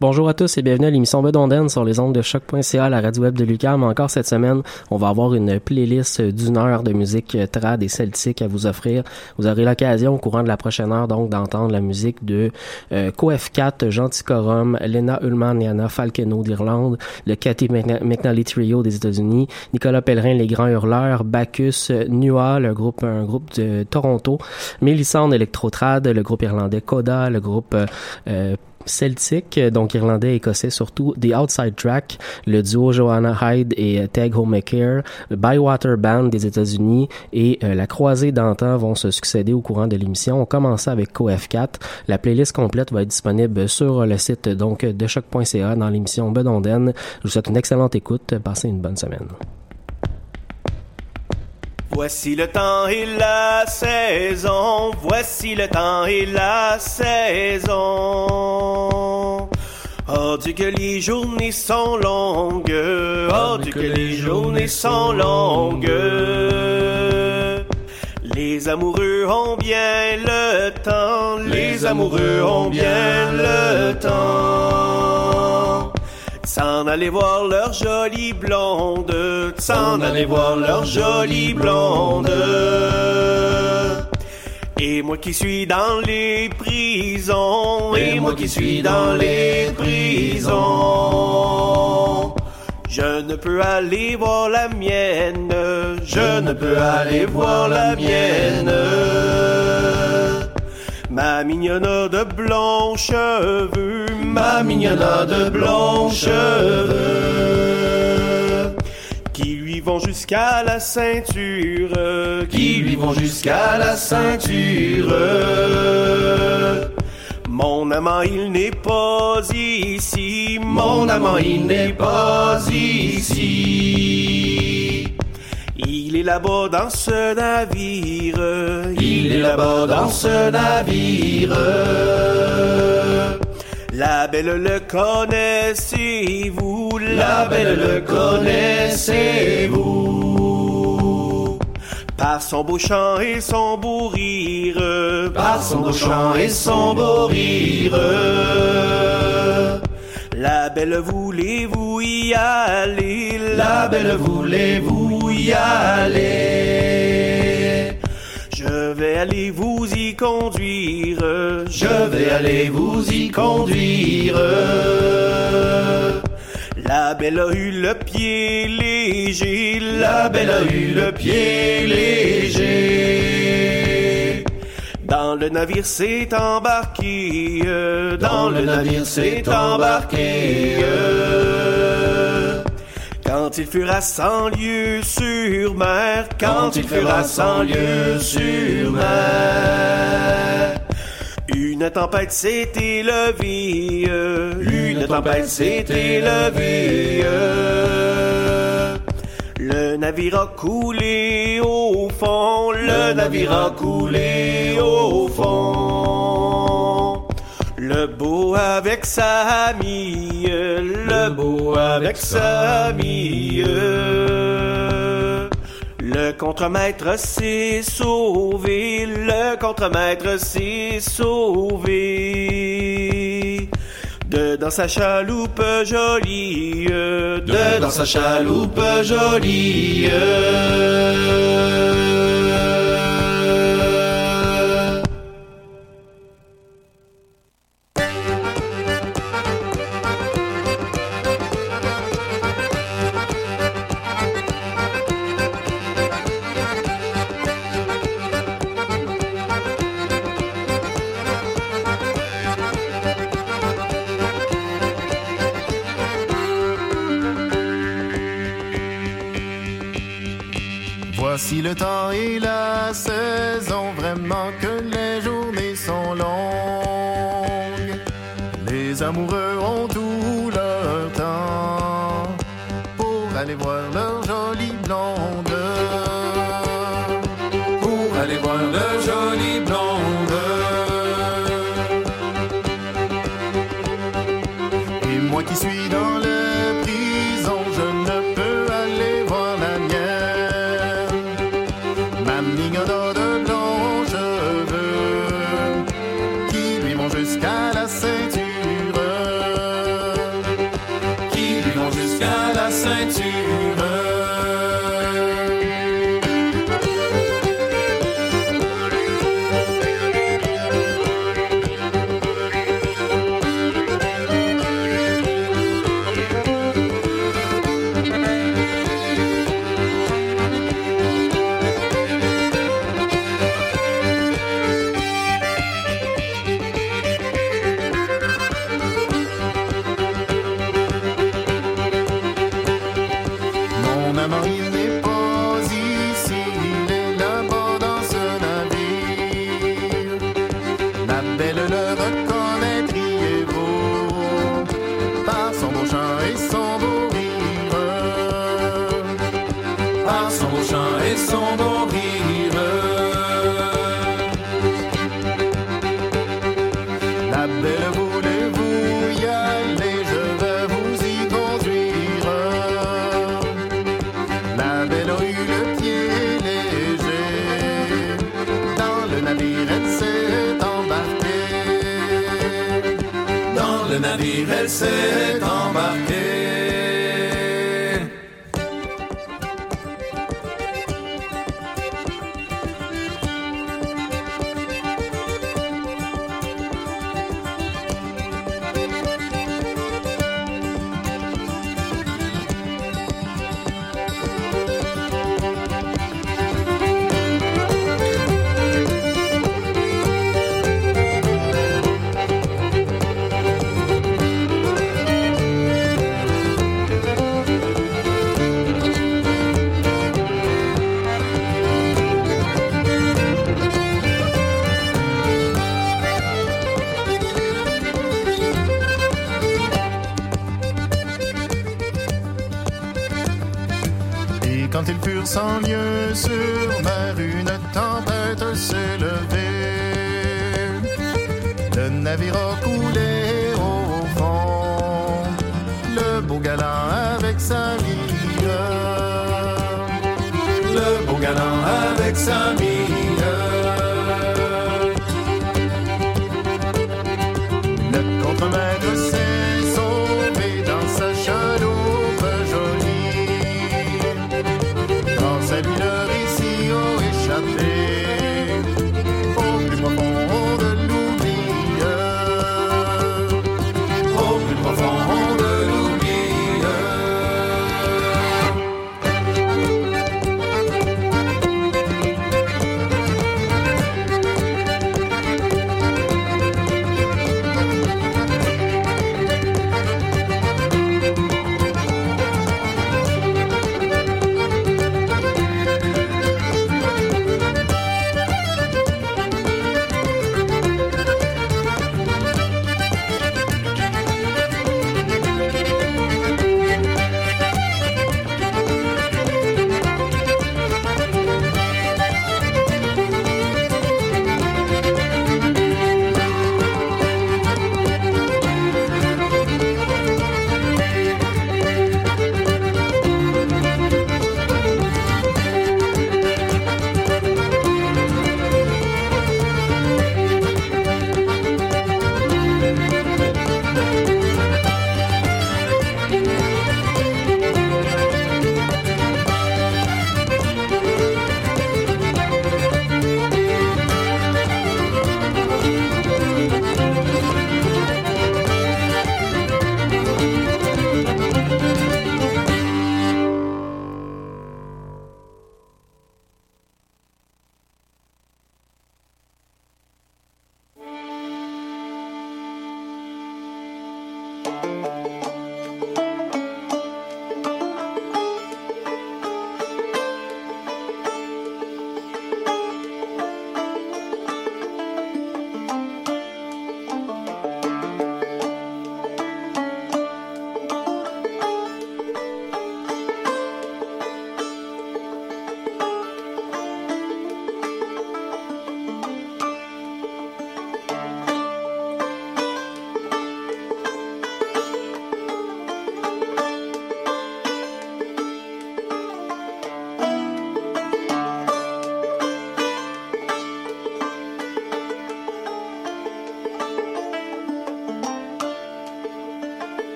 Bonjour à tous et bienvenue à l'émission Bedonden sur les ondes de choc.ca, la radio web de Lucam. Encore cette semaine, on va avoir une playlist d'une heure de musique trad et celtique à vous offrir. Vous aurez l'occasion au courant de la prochaine heure donc d'entendre la musique de euh, CoF4, Gentil Corum, Lena Ullman et Anna Falkeno d'Irlande, le Cathy McNally Trio des États-Unis, Nicolas Pellerin, Les Grands Hurleurs, Bacchus, Nua, le groupe, un groupe de Toronto, Mélissande Electrotrad, le groupe irlandais Coda, le groupe euh, celtique, donc irlandais et écossais surtout, The Outside Track, le duo Joanna Hyde et Tag Homemaker, le Bywater Band des États-Unis et euh, la croisée d'antan vont se succéder au courant de l'émission. On commence avec CoF4. La playlist complète va être disponible sur le site donc de choc.ca dans l'émission Bedonden. Je vous souhaite une excellente écoute. Passez une bonne semaine. Voici le temps et la saison, voici le temps et la saison. Oh Dieu que les journées sont longues, oh Dieu que les journées sont longues. Les amoureux ont bien le temps, les amoureux ont bien le temps. S'en aller voir leur jolie blonde, s'en aller voir leur jolie blonde. Et moi qui suis dans les prisons, et moi qui suis dans les prisons. Je ne peux aller voir la mienne, je ne peux aller voir la mienne. Ma mignonne de blonds cheveux, ma mignonne de blonds cheveux, qui lui vont jusqu'à la ceinture, qui lui vont jusqu'à la ceinture. Mon amant, il n'est pas ici, mon amant, il n'est pas ici. Il est là-bas dans ce navire, il est là-bas dans ce navire. La belle le connaissez-vous, la belle le connaissez-vous? Par son beau chant et son beau rire, par son beau chant et son beau rire. La belle voulez-vous y aller, la belle voulez-vous y aller? Je vais aller vous y conduire, je vais aller vous y conduire. La belle a eu le pied léger, la belle a eu le pied léger. Dans le navire s'est embarqué, euh, dans le navire s'est embarqué. euh. Quand il fera cent lieues sur mer, quand il fera cent lieues sur mer. Une tempête s'est élevée, euh, une tempête s'est élevée. Le navire a coulé au fond, le navire a coulé au fond. Le beau avec sa amie, le beau avec sa amie. Le contremaître s'est sauvé, le contremaître s'est sauvé. De dans sa chaloupe jolie, de dans sa chaloupe jolie. Le temps et la saison, vraiment que les journées sont longues. amoureux ont tout leur temps pour aller voir leur jolie blonde. Navire,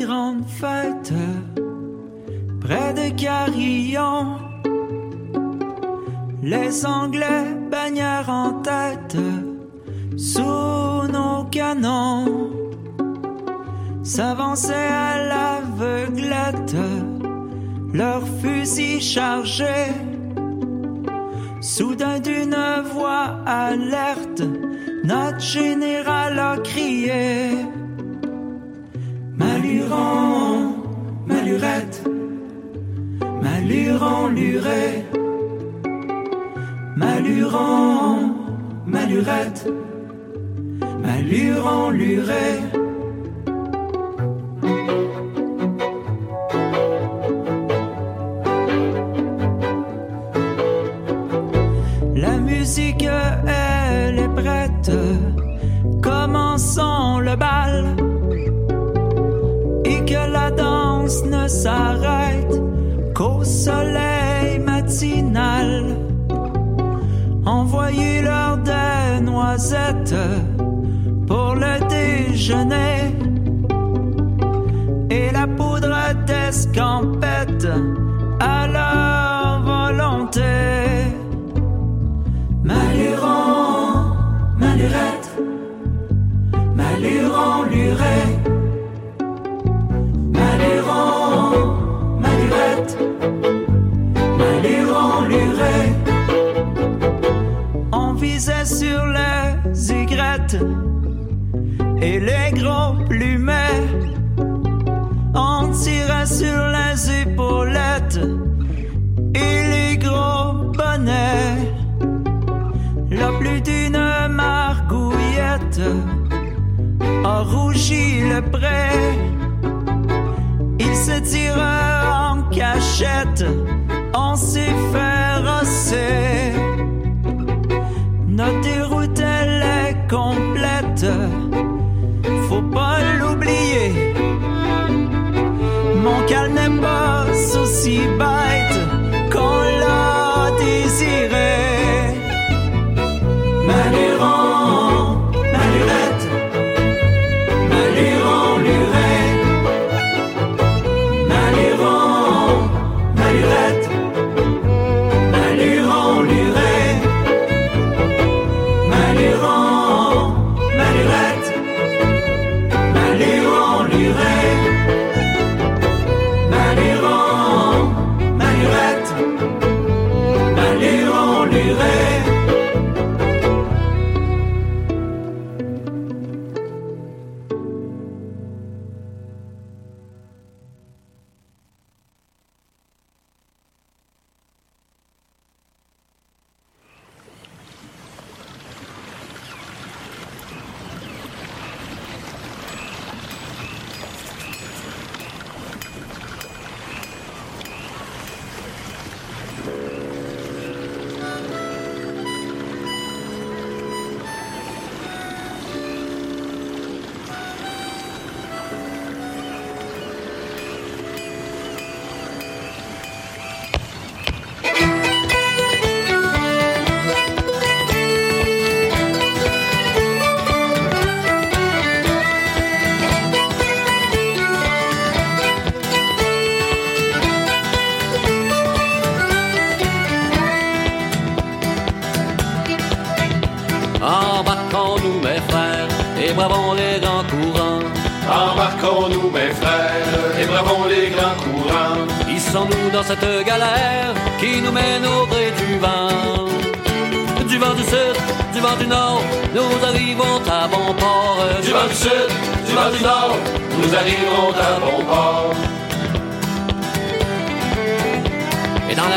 grande fête près de Carillon. Les Anglais bannières en tête sous nos canons s'avançaient à l'aveuglette, leurs fusils chargés. Soudain d'une voix alerte, notre général a crié. Malurette, maluron, luré. Maluron, malurette, maluron, luré. La soleil matinal. Envoyez-leur des noisettes pour le déjeuner.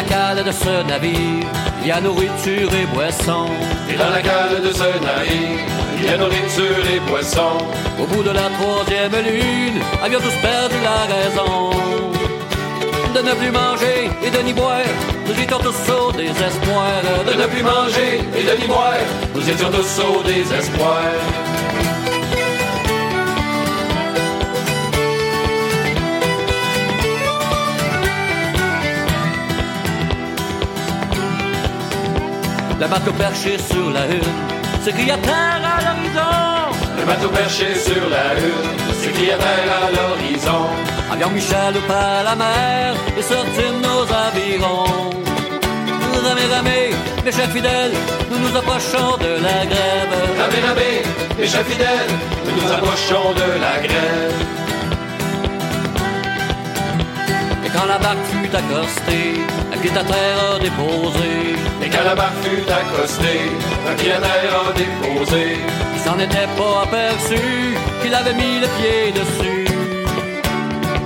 Cale de ce navire, il y a nourriture et boisson. Et dans la cale de ce navire, il y a nourriture et boissons. Au bout de la troisième lune, avions tous perdu la raison. De ne plus manger et de n'y boire, nous étions tous au désespoir. De ne plus manger et de n'y boire, nous étions tous au désespoir. La barque perchée sur la hune s'écria terre à l'horizon. le bateau perché sur la hune, à terre à l'horizon. Avions Michel par la mer et sortîmes nos avirons. Ramé, ramé, mes chers fidèles, nous nous approchons de la grève. Ramé, ramé, mes chers fidèles, nous nous approchons de la grève. Et quand la barque fut accostée, un pied à terre a déposé. Et quand la barque fut accostée, un terre a déposé. Il s'en était pas aperçu qu'il avait mis le pied dessus.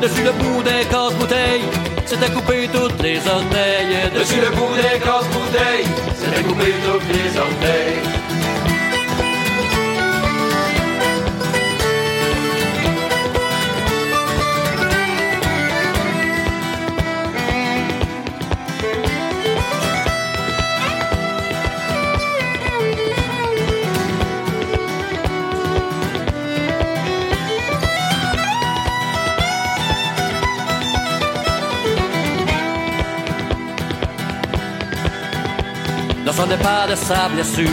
Dessus le bout des casse-bouteilles, s'était coupé toutes les orteils. Dessus le bout des casse-bouteilles, s'était coupé toutes les orteils. Ce n'est pas de sa blessure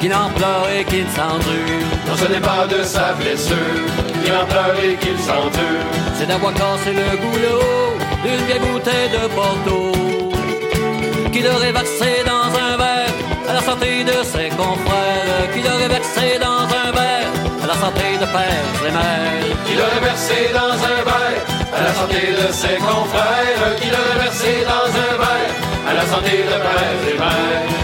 qui n'en pleure et qui ne s'endure. Non, ce n'est pas de sa blessure qu'il en pleure et qu'il s'endure. C'est d'avoir cassé le goulot d'une vieille bouteille de Porto qu'il aurait versé dans un verre à la santé de ses confrères. Qu'il aurait versé dans un verre à la santé de pères et mères. Qu'il aurait versé dans un verre à la santé de ses confrères. Qu'il aurait versé dans un verre à la santé de pères et mères.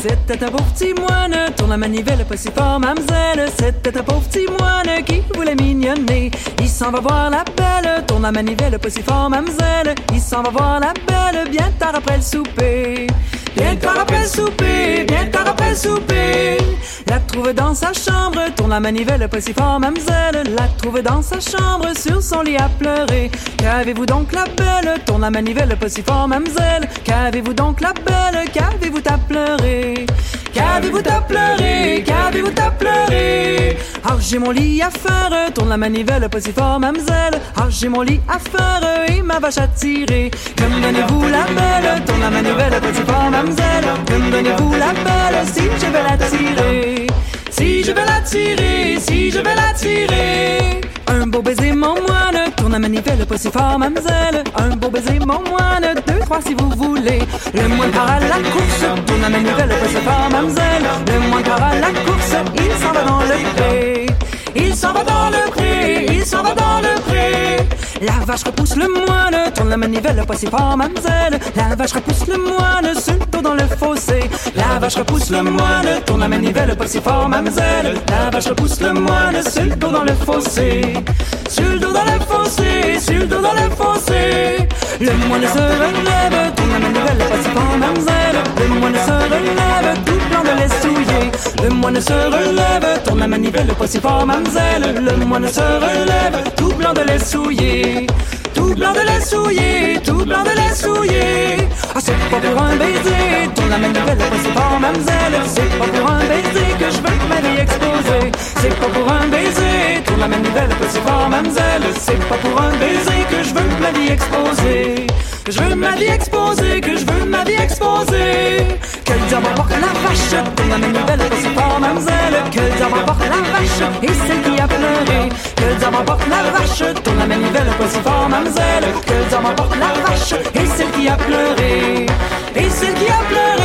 C'était un pauvre petit tourne la manivelle pas si fort, mademoiselle. C'était un pauvre petit qui voulait mignonner. Il s'en va voir la belle, tourne la manivelle pas si fort, mademoiselle. Il s'en va voir la belle, bien tard après le souper. Bien tard après souper, bien tard après souper. La trouve dans sa chambre, tourne la manivelle pas si fort. La trouve dans sa chambre, sur son lit à pleurer. Qu'avez-vous donc la belle, tourne la manivelle pas si fort. Qu'avez-vous donc la belle, qu'avez-vous à pleurer? Qu'avez-vous à pleurer? Qu'avez-vous à pleurer? Ah, j'ai mon lit à faire, tourne la manivelle pas si fort, mademoiselle. Ah, j'ai mon lit à faire et ma vache à tirer. Que me donnez-vous la belle, tourne la manivelle pas si fort, mademoiselle. Que me donnez-vous la belle si je vais la tirer? Si je vais la tirer, si je vais la tirer. Un beau baiser, mon moine, tourne la manivelle pas si fort, mademoiselle. Un beau baiser, mon moine, deux, trois si vous voulez. Le moine part à la course, tourne la manivelle pas si fort, mademoiselle. Le moine part à la course, il s'en va dans le pré. Il s'en va dans le pré, il s'en va dans le pré. La vache repousse le moine, tourne la manivelle pas si fort, mademoiselle. La vache repousse le moine, dos dans le fossé. La vache repousse le moine, tourne la manivelle pas si fort, mademoiselle. La vache repousse le moine, dos dans le fossé. Sur le dos dans le fossé, dos dans le fossé. Le moine se relève, tourne la manivelle pas si fort, mademoiselle. Le moine se relève, tout blanc de lait souillé. Le moine se relève, tourne la manivelle pas si fort, mademoiselle. Le moine se relève, tout blanc de lait Tout blanc de lait souillé, tout blanc de lait souillé. Ah, c'est pas pour un baiser, tourne la manivelle pas si fort, mademoiselle. C'est pas pour un baiser que je veux ma vie exposer. C'est pas pour un baiser, tourne la manivelle pas si fort, mademoiselle. C'est pas pour un baiser que je veux ma vie exposer. Que je veux ma vie exposer, que je veux ma vie exposer. Que le diable emporte la vache, tourne la manivelle pas si fort, mademoiselle. Que le diable emporte la vache, et celle qui a pleuré. Que le diable emporte la vache, tourne la manivelle pas si fort, mademoiselle. Que le diable emporte la vache, et celle qui a pleuré. Et celle qui a pleuré,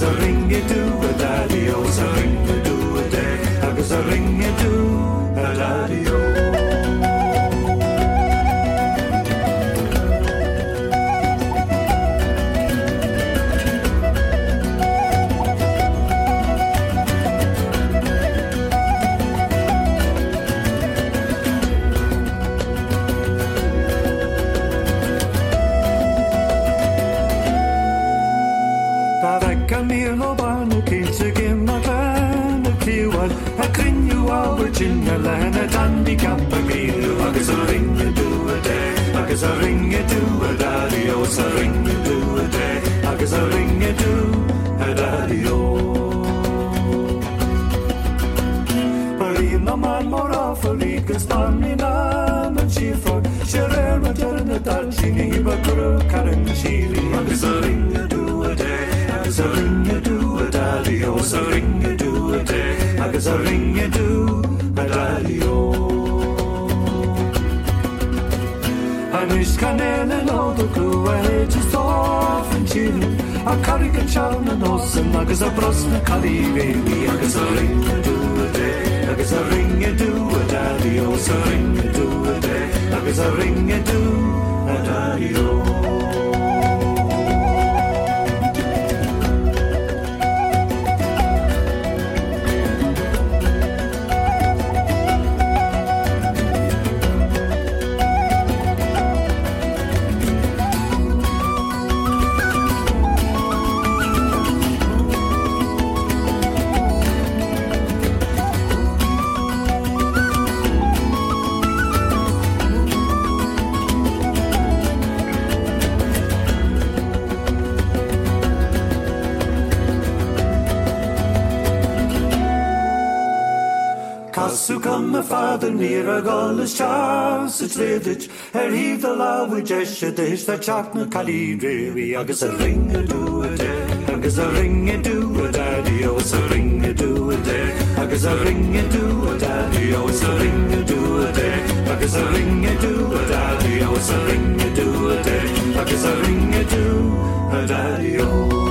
agus a ringe tú a dadíos a ringe tú a dé agus a ringe tú a oh a ring a do a day, agus a ring a do a dadio. Marín na man mor a fali gus barni na man si for, si reir ma jar na dar si ni hiba kuru karin si li. A ring a do a day, agus a ring a do a dadio, agus a ring a do a day, agus a ring a do kanelen och då kloa hejti stofen chilu a karika chalna nosen agus a brosna kalivevi agus a ringa du a day agus a ringa du a daddy agus a ringa du a day agus a ringa du Sú come a fáda near a gálas chas sléidir ar híad a láhfu deise dééis tá teach na chalíréí agus a ring a dú a dé agus a ring a dú a dadí ó a ring a do a day, agus a ring a dú a dadí ó a ring a do a day, agus a ring a dú a dadí ó a ring a do a day, agus a ring a dú a dadí ó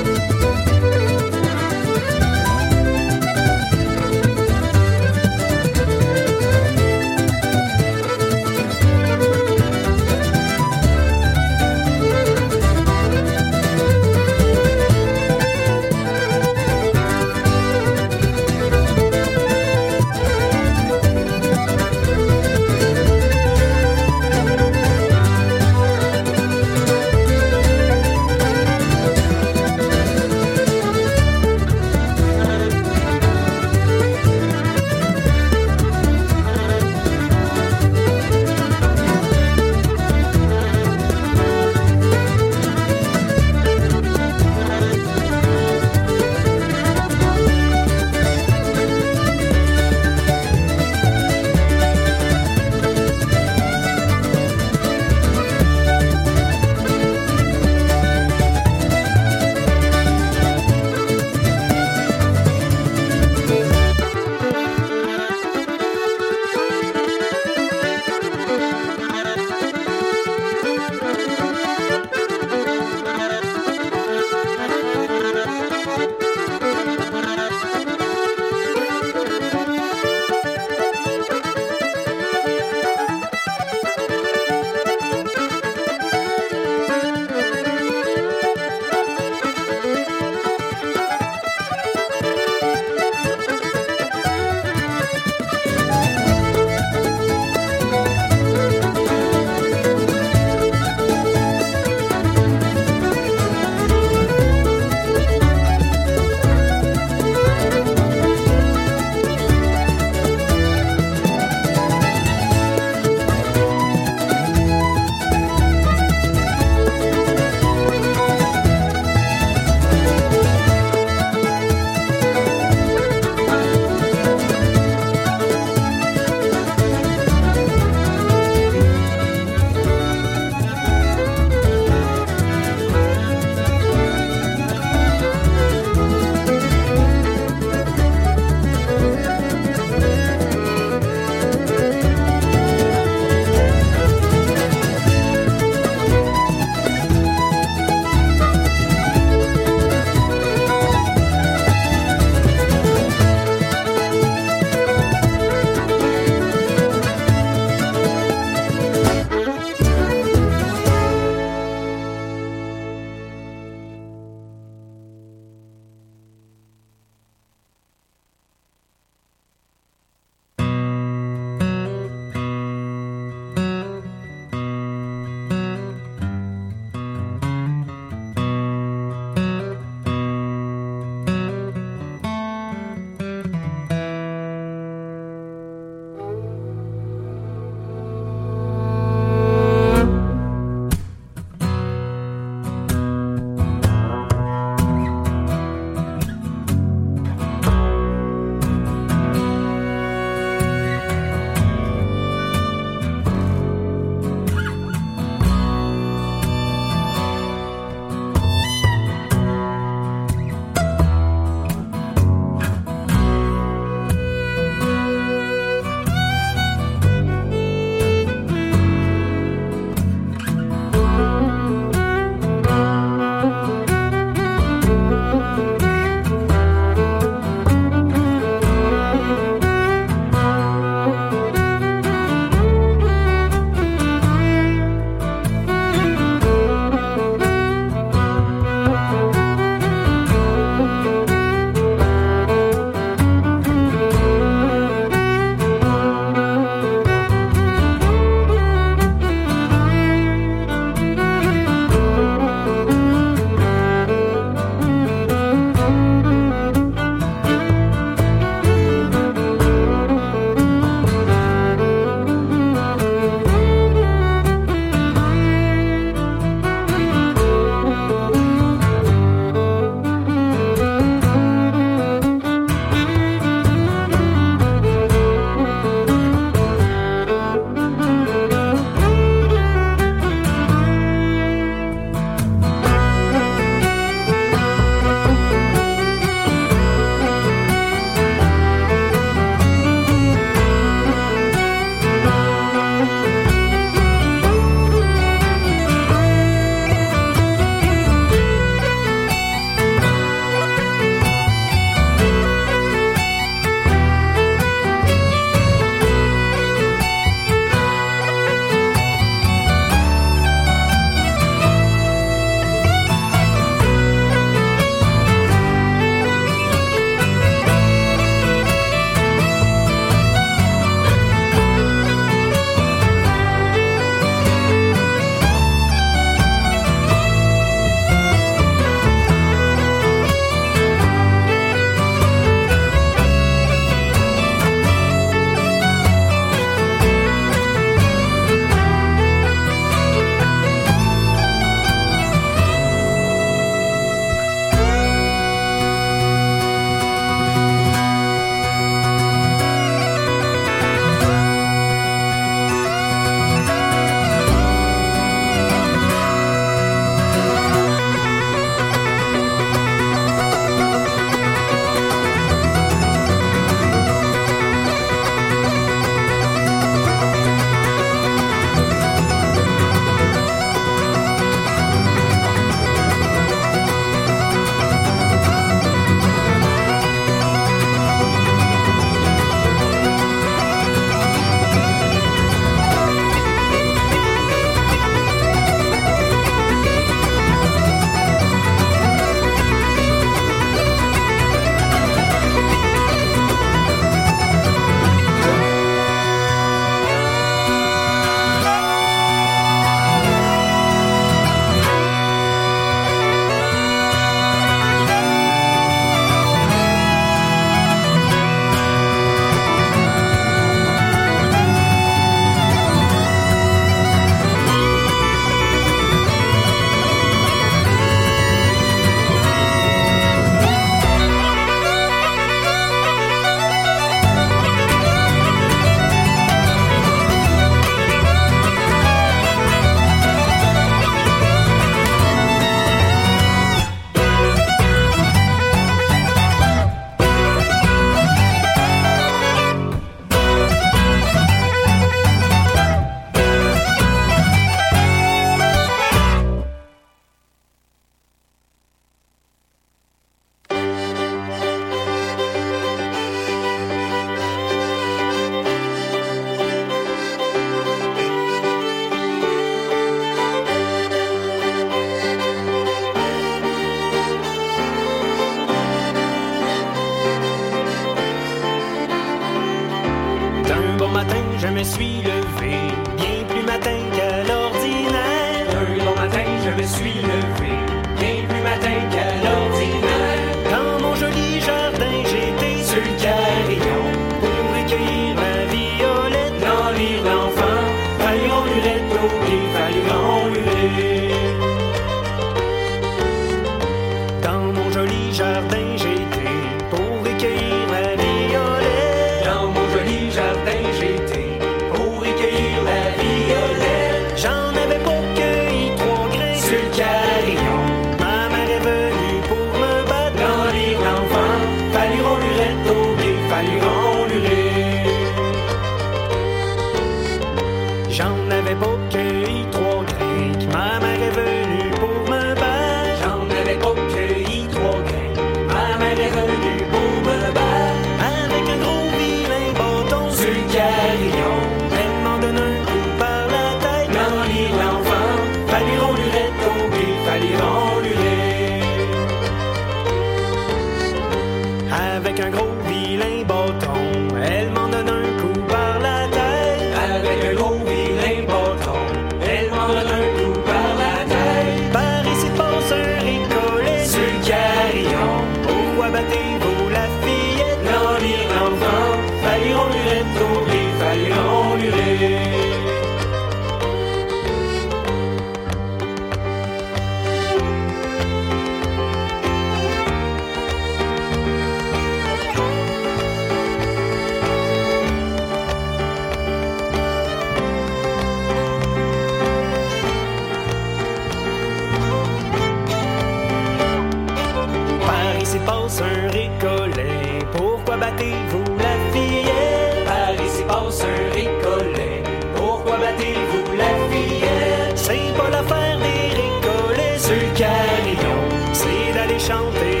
C'est d'aller